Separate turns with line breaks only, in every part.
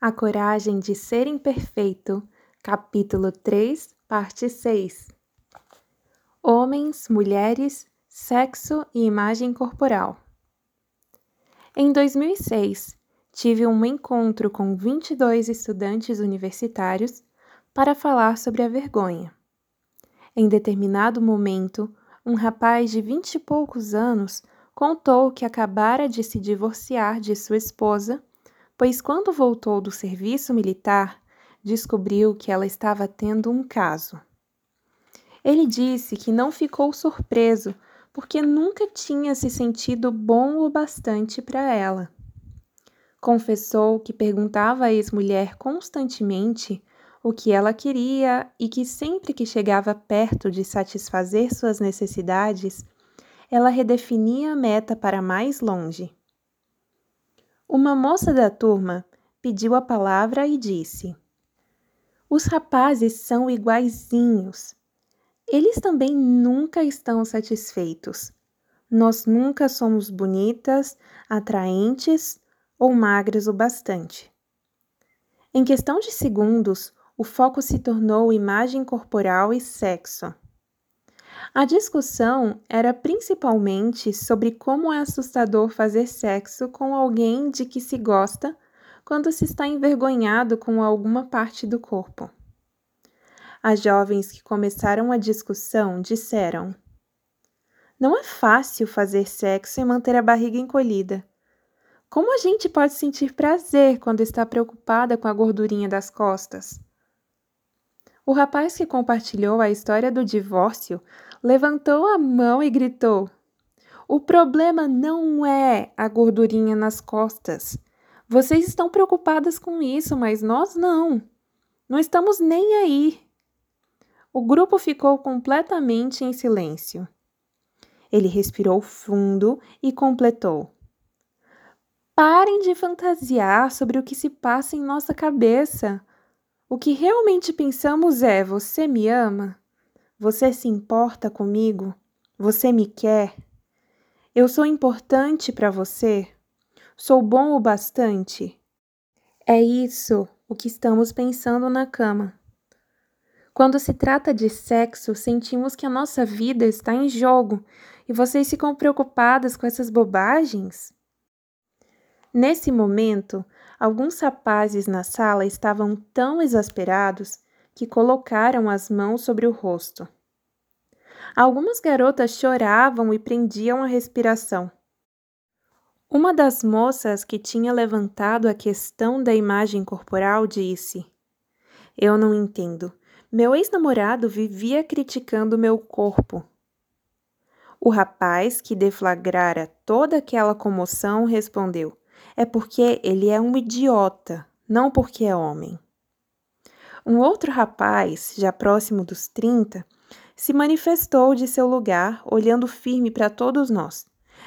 A Coragem de Ser Imperfeito, capítulo 3, parte 6. Homens, mulheres, sexo e imagem corporal. Em 2006, tive um encontro com 22 estudantes universitários para falar sobre a vergonha. Em determinado momento, um rapaz de vinte e poucos anos contou que acabara de se divorciar de sua esposa pois quando voltou do serviço militar, descobriu que ela estava tendo um caso. Ele disse que não ficou surpreso porque nunca tinha se sentido bom o bastante para ela. Confessou que perguntava à ex-mulher constantemente o que ela queria e que sempre que chegava perto de satisfazer suas necessidades, ela redefinia a meta para mais longe. Uma moça da turma pediu a palavra e disse: Os rapazes são iguaizinhos. Eles também nunca estão satisfeitos. Nós nunca somos bonitas, atraentes ou magras o bastante. Em questão de segundos, o foco se tornou imagem corporal e sexo. A discussão era principalmente sobre como é assustador fazer sexo com alguém de que se gosta quando se está envergonhado com alguma parte do corpo. As jovens que começaram a discussão disseram: Não é fácil fazer sexo e manter a barriga encolhida. Como a gente pode sentir prazer quando está preocupada com a gordurinha das costas? O rapaz que compartilhou a história do divórcio levantou a mão e gritou: O problema não é a gordurinha nas costas. Vocês estão preocupadas com isso, mas nós não. Não estamos nem aí. O grupo ficou completamente em silêncio. Ele respirou fundo e completou: Parem de fantasiar sobre o que se passa em nossa cabeça. O que realmente pensamos é: você me ama? Você se importa comigo? Você me quer? Eu sou importante para você? Sou bom o bastante? É isso o que estamos pensando na cama. Quando se trata de sexo, sentimos que a nossa vida está em jogo e vocês ficam preocupadas com essas bobagens? Nesse momento, alguns rapazes na sala estavam tão exasperados que colocaram as mãos sobre o rosto. Algumas garotas choravam e prendiam a respiração. Uma das moças que tinha levantado a questão da imagem corporal disse: Eu não entendo. Meu ex-namorado vivia criticando meu corpo. O rapaz, que deflagrara toda aquela comoção, respondeu: é porque ele é um idiota, não porque é homem. Um outro rapaz, já próximo dos 30, se manifestou de seu lugar, olhando firme para todos nós.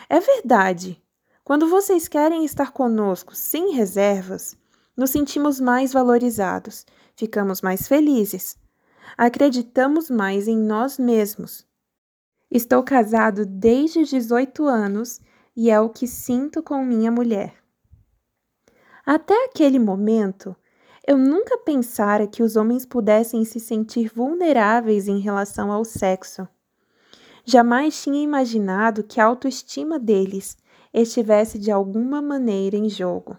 É verdade. Quando vocês querem estar conosco sem reservas, nos sentimos mais valorizados, ficamos mais felizes, acreditamos mais em nós mesmos. Estou casado desde os 18 anos e é o que sinto com minha mulher. Até aquele momento, eu nunca pensara que os homens pudessem se sentir vulneráveis em relação ao sexo. Jamais tinha imaginado que a autoestima deles estivesse de alguma maneira em jogo.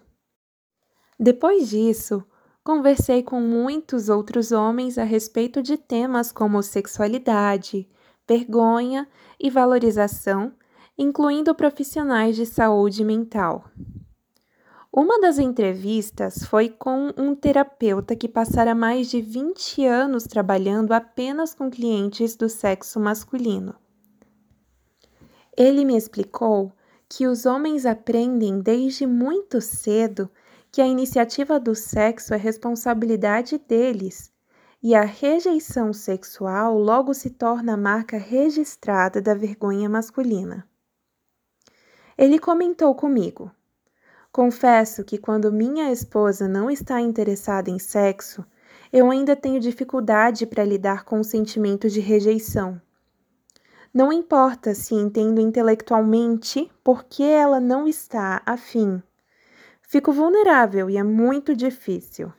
Depois disso, conversei com muitos outros homens a respeito de temas como sexualidade, vergonha e valorização, incluindo profissionais de saúde mental. Uma das entrevistas foi com um terapeuta que passara mais de 20 anos trabalhando apenas com clientes do sexo masculino. Ele me explicou que os homens aprendem desde muito cedo que a iniciativa do sexo é responsabilidade deles e a rejeição sexual logo se torna a marca registrada da vergonha masculina. Ele comentou comigo. Confesso que quando minha esposa não está interessada em sexo, eu ainda tenho dificuldade para lidar com o sentimento de rejeição. Não importa se entendo intelectualmente por que ela não está afim. Fico vulnerável e é muito difícil.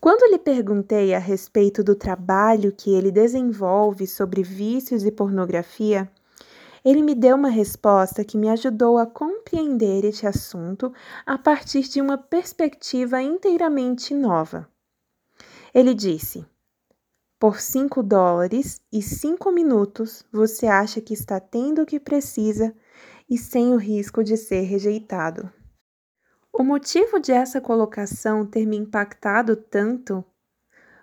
Quando lhe perguntei a respeito do trabalho que ele desenvolve sobre vícios e pornografia, ele me deu uma resposta que me ajudou a compreender este assunto a partir de uma perspectiva inteiramente nova. Ele disse: Por 5 dólares e 5 minutos você acha que está tendo o que precisa e sem o risco de ser rejeitado. O motivo de essa colocação ter me impactado tanto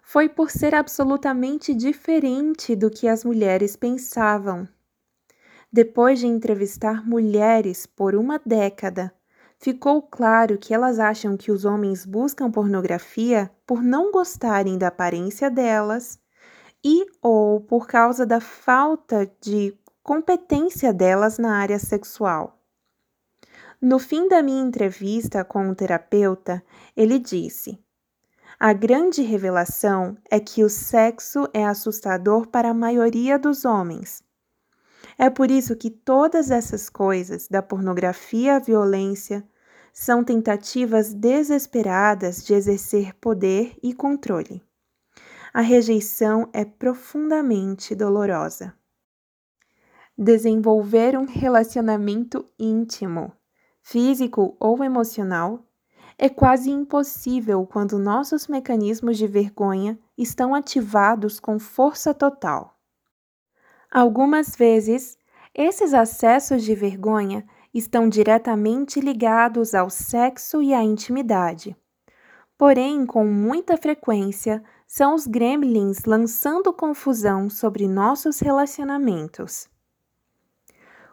foi por ser absolutamente diferente do que as mulheres pensavam. Depois de entrevistar mulheres por uma década, ficou claro que elas acham que os homens buscam pornografia por não gostarem da aparência delas e ou por causa da falta de competência delas na área sexual. No fim da minha entrevista com o terapeuta, ele disse: A grande revelação é que o sexo é assustador para a maioria dos homens é por isso que todas essas coisas, da pornografia à violência, são tentativas desesperadas de exercer poder e controle. A rejeição é profundamente dolorosa. Desenvolver um relacionamento íntimo, físico ou emocional, é quase impossível quando nossos mecanismos de vergonha estão ativados com força total. Algumas vezes, esses acessos de vergonha estão diretamente ligados ao sexo e à intimidade. Porém, com muita frequência, são os gremlins lançando confusão sobre nossos relacionamentos.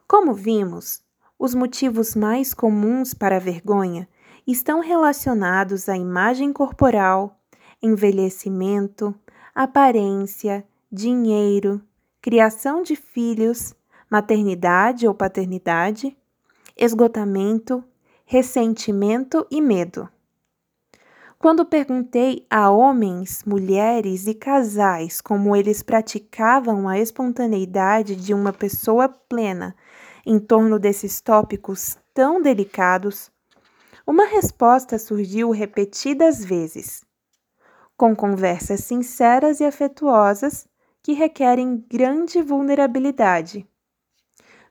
Como vimos, os motivos mais comuns para a vergonha estão relacionados à imagem corporal, envelhecimento, aparência, dinheiro, criação de filhos, maternidade ou paternidade, esgotamento, ressentimento e medo. Quando perguntei a homens, mulheres e casais como eles praticavam a espontaneidade de uma pessoa plena em torno desses tópicos tão delicados, uma resposta surgiu repetidas vezes. Com conversas sinceras e afetuosas, que requerem grande vulnerabilidade.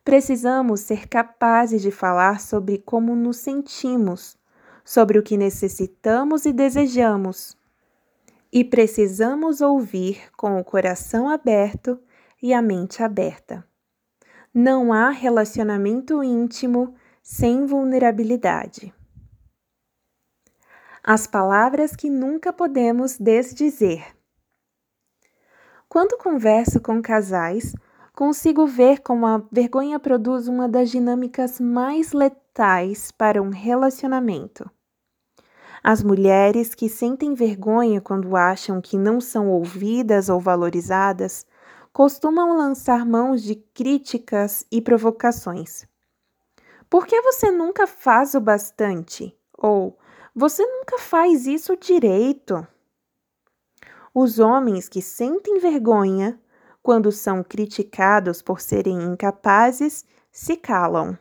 Precisamos ser capazes de falar sobre como nos sentimos, sobre o que necessitamos e desejamos. E precisamos ouvir com o coração aberto e a mente aberta. Não há relacionamento íntimo sem vulnerabilidade. As palavras que nunca podemos desdizer. Quando converso com casais, consigo ver como a vergonha produz uma das dinâmicas mais letais para um relacionamento. As mulheres que sentem vergonha quando acham que não são ouvidas ou valorizadas costumam lançar mãos de críticas e provocações. Por que você nunca faz o bastante? Ou você nunca faz isso direito? Os homens que sentem vergonha quando são criticados por serem incapazes se calam,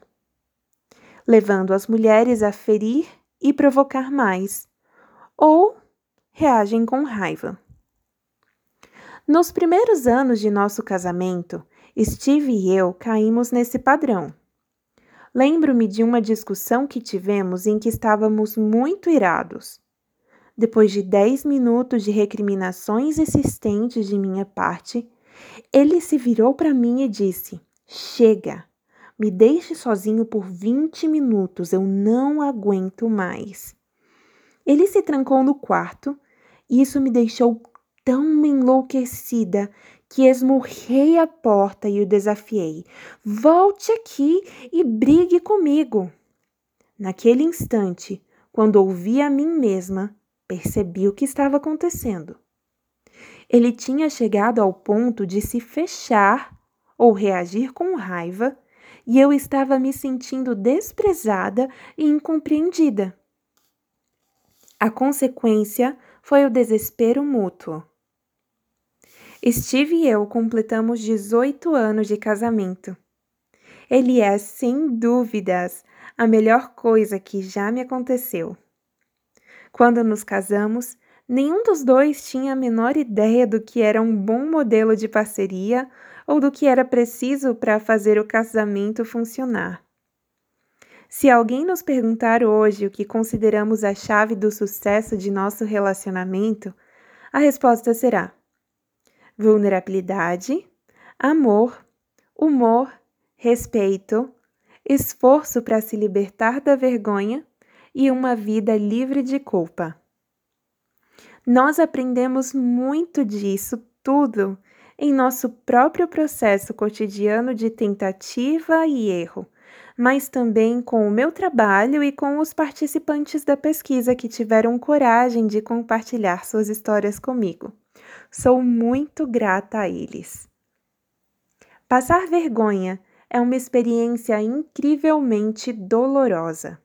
levando as mulheres a ferir e provocar mais, ou reagem com raiva. Nos primeiros anos de nosso casamento, Steve e eu caímos nesse padrão. Lembro-me de uma discussão que tivemos em que estávamos muito irados. Depois de dez minutos de recriminações insistentes de minha parte, ele se virou para mim e disse: Chega, me deixe sozinho por vinte minutos, eu não aguento mais. Ele se trancou no quarto e isso me deixou tão enlouquecida que esmurrei a porta e o desafiei: Volte aqui e brigue comigo. Naquele instante, quando ouvi a mim mesma, percebi o que estava acontecendo. Ele tinha chegado ao ponto de se fechar ou reagir com raiva, e eu estava me sentindo desprezada e incompreendida. A consequência foi o desespero mútuo. Steve e eu completamos 18 anos de casamento. Ele é, sem dúvidas, a melhor coisa que já me aconteceu. Quando nos casamos, nenhum dos dois tinha a menor ideia do que era um bom modelo de parceria ou do que era preciso para fazer o casamento funcionar. Se alguém nos perguntar hoje o que consideramos a chave do sucesso de nosso relacionamento, a resposta será: vulnerabilidade, amor, humor, respeito, esforço para se libertar da vergonha e uma vida livre de culpa. Nós aprendemos muito disso tudo em nosso próprio processo cotidiano de tentativa e erro mas também com o meu trabalho e com os participantes da pesquisa que tiveram coragem de compartilhar suas histórias comigo. Sou muito grata a eles. Passar vergonha é uma experiência incrivelmente dolorosa.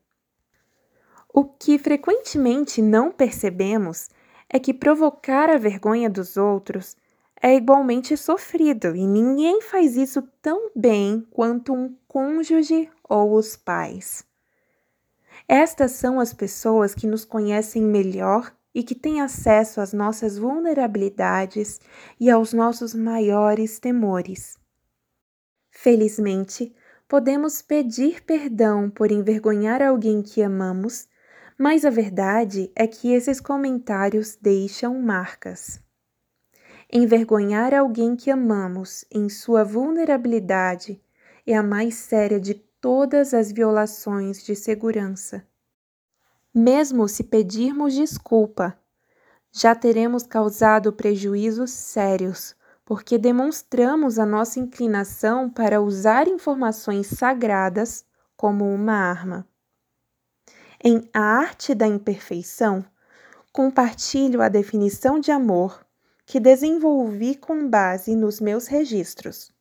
O que frequentemente não percebemos é que provocar a vergonha dos outros é igualmente sofrido e ninguém faz isso tão bem quanto um cônjuge ou os pais. Estas são as pessoas que nos conhecem melhor e que têm acesso às nossas vulnerabilidades e aos nossos maiores temores. Felizmente, podemos pedir perdão por envergonhar alguém que amamos, mas a verdade é que esses comentários deixam marcas. Envergonhar alguém que amamos em sua vulnerabilidade é a mais séria de todas as violações de segurança. Mesmo se pedirmos desculpa, já teremos causado prejuízos sérios, porque demonstramos a nossa inclinação para usar informações sagradas como uma arma. Em A Arte da Imperfeição, compartilho a definição de amor que desenvolvi com base nos meus registros.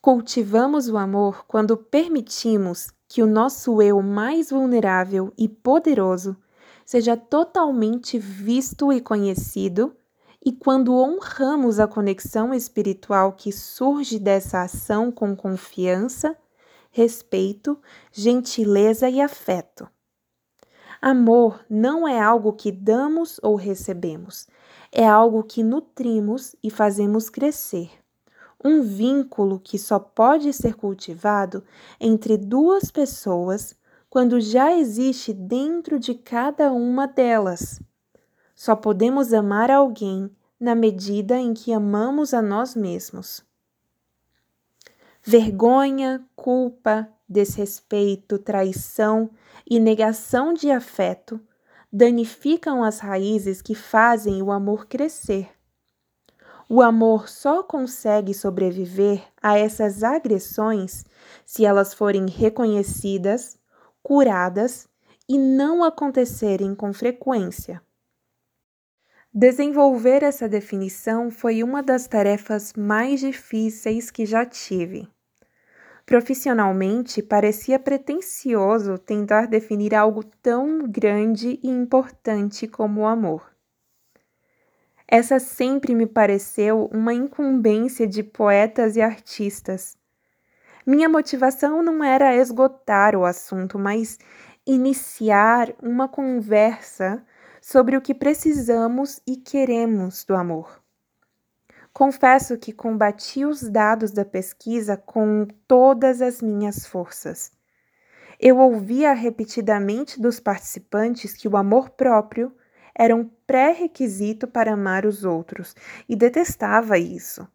Cultivamos o amor quando permitimos que o nosso eu mais vulnerável e poderoso seja totalmente visto e conhecido, e quando honramos a conexão espiritual que surge dessa ação com confiança, respeito, gentileza e afeto. Amor não é algo que damos ou recebemos, é algo que nutrimos e fazemos crescer. Um vínculo que só pode ser cultivado entre duas pessoas quando já existe dentro de cada uma delas. Só podemos amar alguém na medida em que amamos a nós mesmos. Vergonha, culpa, desrespeito, traição e negação de afeto danificam as raízes que fazem o amor crescer. O amor só consegue sobreviver a essas agressões se elas forem reconhecidas, curadas e não acontecerem com frequência. Desenvolver essa definição foi uma das tarefas mais difíceis que já tive. Profissionalmente, parecia pretensioso tentar definir algo tão grande e importante como o amor. Essa sempre me pareceu uma incumbência de poetas e artistas. Minha motivação não era esgotar o assunto, mas iniciar uma conversa sobre o que precisamos e queremos do amor. Confesso que combati os dados da pesquisa com todas as minhas forças. Eu ouvia repetidamente dos participantes que o amor próprio era um pré-requisito para amar os outros e detestava isso.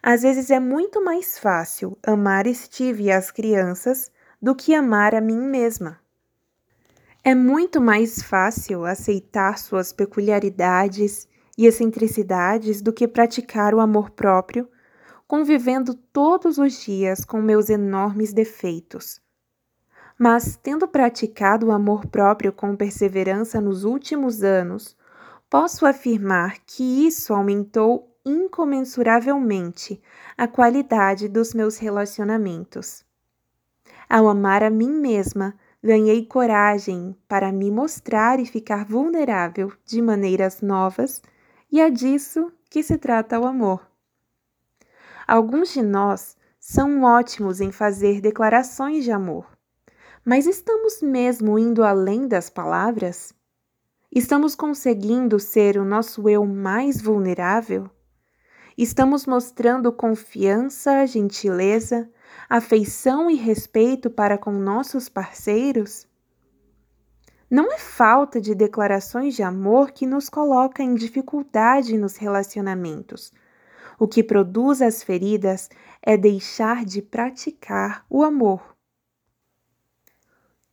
Às vezes é muito mais fácil amar Steve e as crianças do que amar a mim mesma. É muito mais fácil aceitar suas peculiaridades e excentricidades do que praticar o amor próprio, convivendo todos os dias com meus enormes defeitos. Mas, tendo praticado o amor próprio com perseverança nos últimos anos, posso afirmar que isso aumentou incomensuravelmente a qualidade dos meus relacionamentos. Ao amar a mim mesma, ganhei coragem para me mostrar e ficar vulnerável de maneiras novas e é disso que se trata o amor. Alguns de nós são ótimos em fazer declarações de amor, Mas estamos mesmo indo além das palavras? Estamos conseguindo ser o nosso eu mais vulnerável? Estamos mostrando confiança, gentileza, afeição e respeito para com nossos parceiros? Não é falta de declarações de amor que nos coloca em dificuldade nos relacionamentos. O que produz as feridas é deixar de praticar o amor.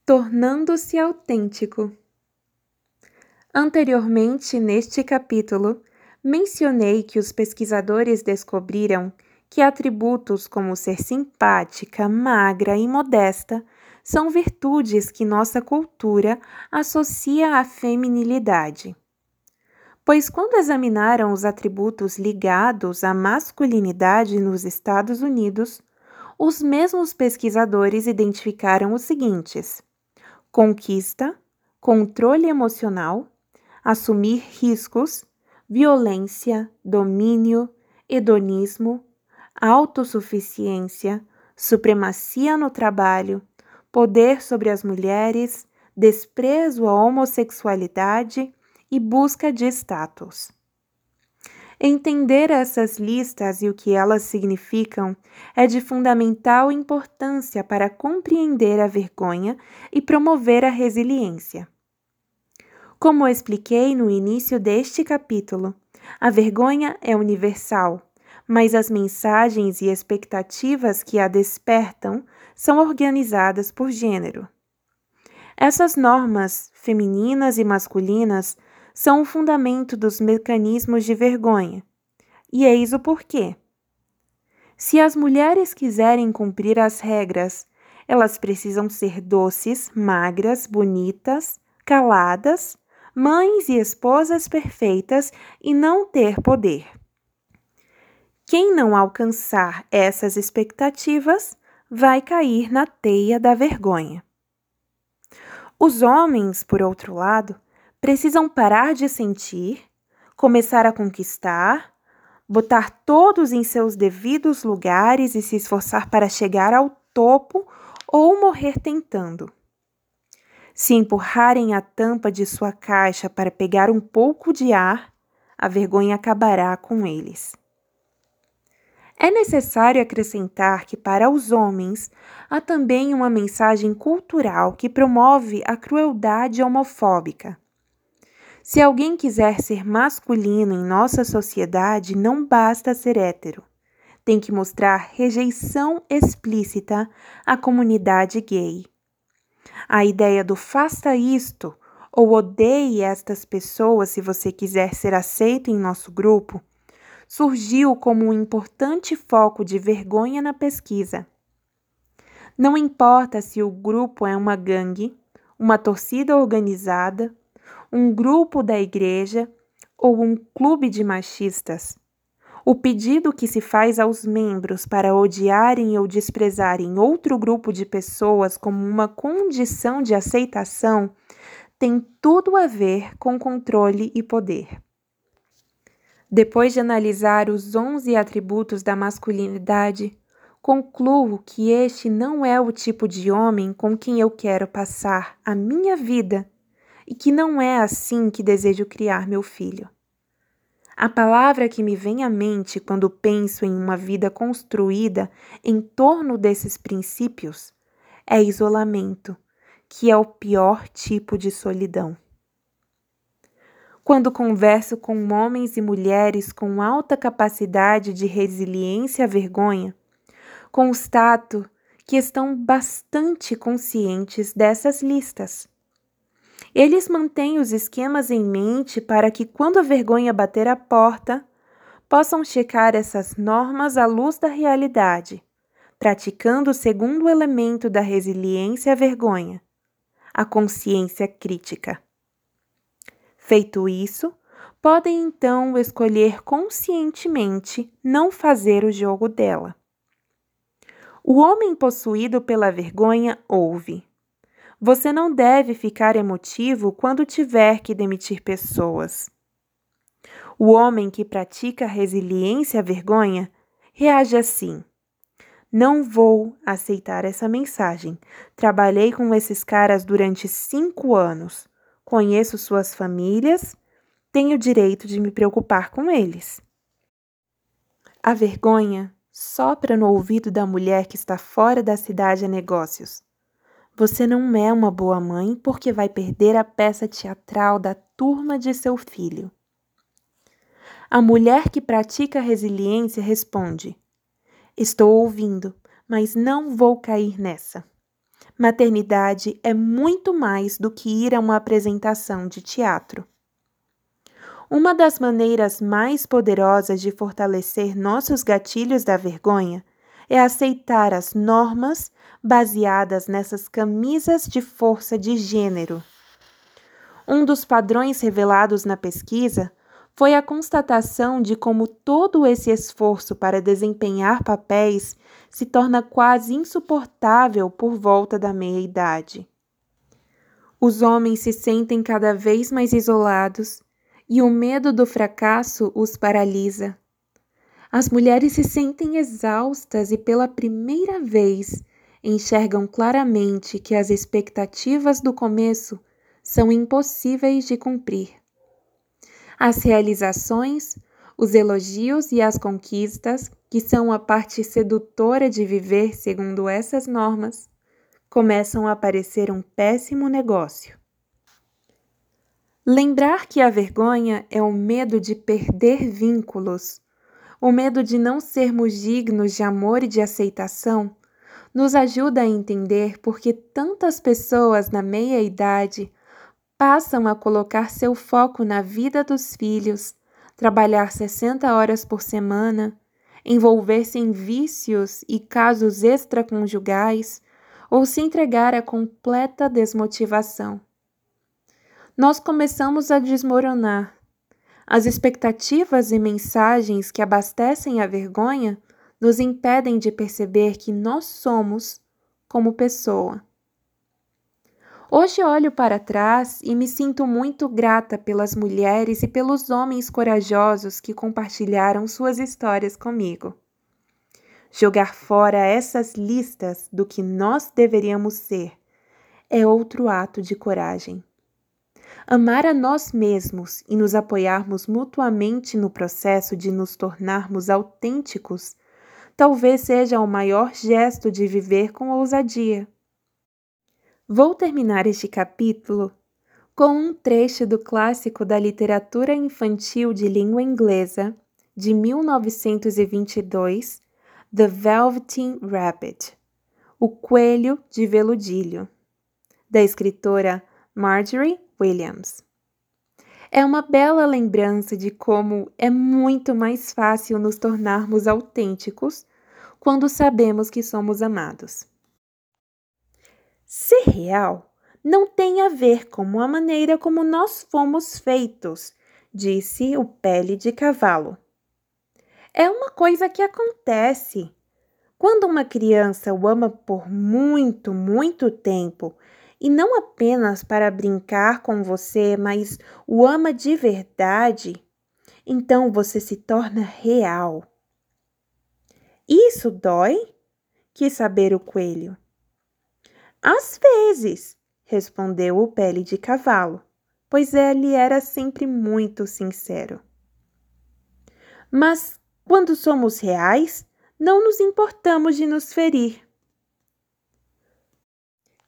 Tornando-se autêntico. Anteriormente, neste capítulo, mencionei que os pesquisadores descobriram que atributos como ser simpática, magra e modesta são virtudes que nossa cultura associa à feminilidade. Pois, quando examinaram os atributos ligados à masculinidade nos Estados Unidos, os mesmos pesquisadores identificaram os seguintes: conquista, controle emocional, assumir riscos, violência, domínio, hedonismo, autossuficiência, supremacia no trabalho, poder sobre as mulheres, desprezo à homossexualidade e busca de status. Entender essas listas e o que elas significam é de fundamental importância para compreender a vergonha e promover a resiliência. Como expliquei no início deste capítulo, a vergonha é universal, mas as mensagens e expectativas que a despertam são organizadas por gênero. Essas normas, femininas e masculinas, são o fundamento dos mecanismos de vergonha. E eis o porquê. Se as mulheres quiserem cumprir as regras, elas precisam ser doces, magras, bonitas, caladas, mães e esposas perfeitas e não ter poder. Quem não alcançar essas expectativas vai cair na teia da vergonha. Os homens, por outro lado, precisam parar de sentir, começar a conquistar, botar todos em seus devidos lugares e se esforçar para chegar ao topo ou morrer tentando. Se empurrarem a tampa de sua caixa para pegar um pouco de ar, a vergonha acabará com eles. É necessário acrescentar que, para os homens, há também uma mensagem cultural que promove a crueldade homofóbica. Se alguém quiser ser masculino em nossa sociedade, não basta ser hétero. Tem que mostrar rejeição explícita à comunidade gay. A ideia do faça isto ou odeie estas pessoas se você quiser ser aceito em nosso grupo surgiu como um importante foco de vergonha na pesquisa. Não importa se o grupo é uma gangue, uma torcida organizada, um grupo da igreja ou um clube de machistas. O pedido que se faz aos membros para odiarem ou desprezarem outro grupo de pessoas como uma condição de aceitação tem tudo a ver com controle e poder. Depois de analisar os 11 atributos da masculinidade, concluo que este não é o tipo de homem com quem eu quero passar a minha vida e que não é assim que desejo criar meu filho. A palavra que me vem à mente quando penso em uma vida construída em torno desses princípios é isolamento, que é o pior tipo de solidão. Quando converso com homens e mulheres com alta capacidade de resiliência à vergonha, constato que estão bastante conscientes dessas listas. Eles mantêm os esquemas em mente para que, quando a vergonha bater a porta, possam checar essas normas à luz da realidade, praticando o segundo elemento da resiliência à vergonha, a consciência crítica. Feito isso, podem então escolher conscientemente não fazer o jogo dela. O homem possuído pela vergonha ouve. Você não deve ficar emotivo quando tiver que demitir pessoas. O homem que pratica resiliência à vergonha reage assim: Não vou aceitar essa mensagem. Trabalhei com esses caras durante cinco anos. Conheço suas famílias. Tenho direito de me preocupar com eles. A vergonha sopra no ouvido da mulher que está fora da cidade a negócios. Você não é uma boa mãe porque vai perder a peça teatral da turma de seu filho. A mulher que pratica resiliência responde: Estou ouvindo, mas não vou cair nessa. Maternidade é muito mais do que ir a uma apresentação de teatro. Uma das maneiras mais poderosas de fortalecer nossos gatilhos da vergonha é aceitar as normas baseadas nessas camisas de força de gênero. Um dos padrões revelados na pesquisa foi a constatação de como todo esse esforço para desempenhar papéis se torna quase insuportável por volta da meia-idade. Os homens se sentem cada vez mais isolados e o medo do fracasso os paralisa. As mulheres se sentem exaustas e, pela primeira vez, enxergam claramente que as expectativas do começo são impossíveis de cumprir. As realizações, os elogios e as conquistas, que são a parte sedutora de viver segundo essas normas, começam a parecer um péssimo negócio. Lembrar que a vergonha é o medo de perder vínculos, o medo de não sermos dignos de amor e de aceitação, nos ajuda a entender por que tantas pessoas na meia-idade passam a colocar seu foco na vida dos filhos, trabalhar 60 horas por semana, envolver-se em vícios e casos extraconjugais ou se entregar à completa desmotivação. Nós começamos a desmoronar. As expectativas e mensagens que abastecem a vergonha nos impedem de perceber que nós somos como pessoa. Hoje olho para trás e me sinto muito grata pelas mulheres e pelos homens corajosos que compartilharam suas histórias comigo. Jogar fora essas listas do que nós deveríamos ser é outro ato de coragem. Amar a nós mesmos e nos apoiarmos mutuamente no processo de nos tornarmos autênticos talvez seja o maior gesto de viver com ousadia. Vou terminar este capítulo com um trecho do clássico da literatura infantil de língua inglesa de 1922, The Velveteen Rabbit, O Coelho de Veludilho, da escritora Marjorie Williams. É uma bela lembrança de como é muito mais fácil nos tornarmos autênticos quando sabemos que somos amados. Ser real não tem a ver com a maneira como nós fomos feitos, disse o pele de cavalo. É uma coisa que acontece. Quando uma criança o ama por muito, muito tempo, e não apenas para brincar com você, mas o ama de verdade, então você se torna real. Isso dói? Quis saber o coelho. Às vezes, respondeu o pele de cavalo, pois ele era sempre muito sincero. Mas quando somos reais, não nos importamos de nos ferir.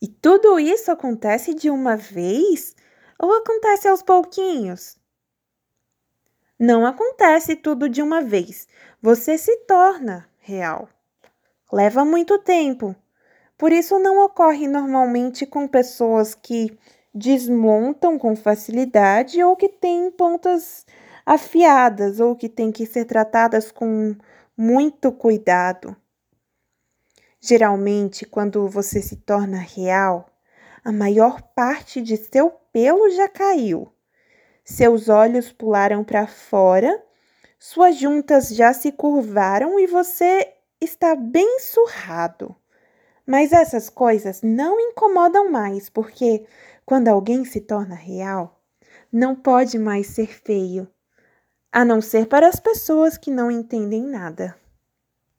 E tudo isso acontece de uma vez ou acontece aos pouquinhos? Não acontece tudo de uma vez. Você se torna real. Leva muito tempo por isso, não ocorre normalmente com pessoas que desmontam com facilidade ou que têm pontas afiadas ou que têm que ser tratadas com muito cuidado. Geralmente, quando você se torna real, a maior parte de seu pelo já caiu. Seus olhos pularam para fora, suas juntas já se curvaram e você está bem surrado. Mas essas coisas não incomodam mais, porque quando alguém se torna real, não pode mais ser feio, a não ser para as pessoas que não entendem nada.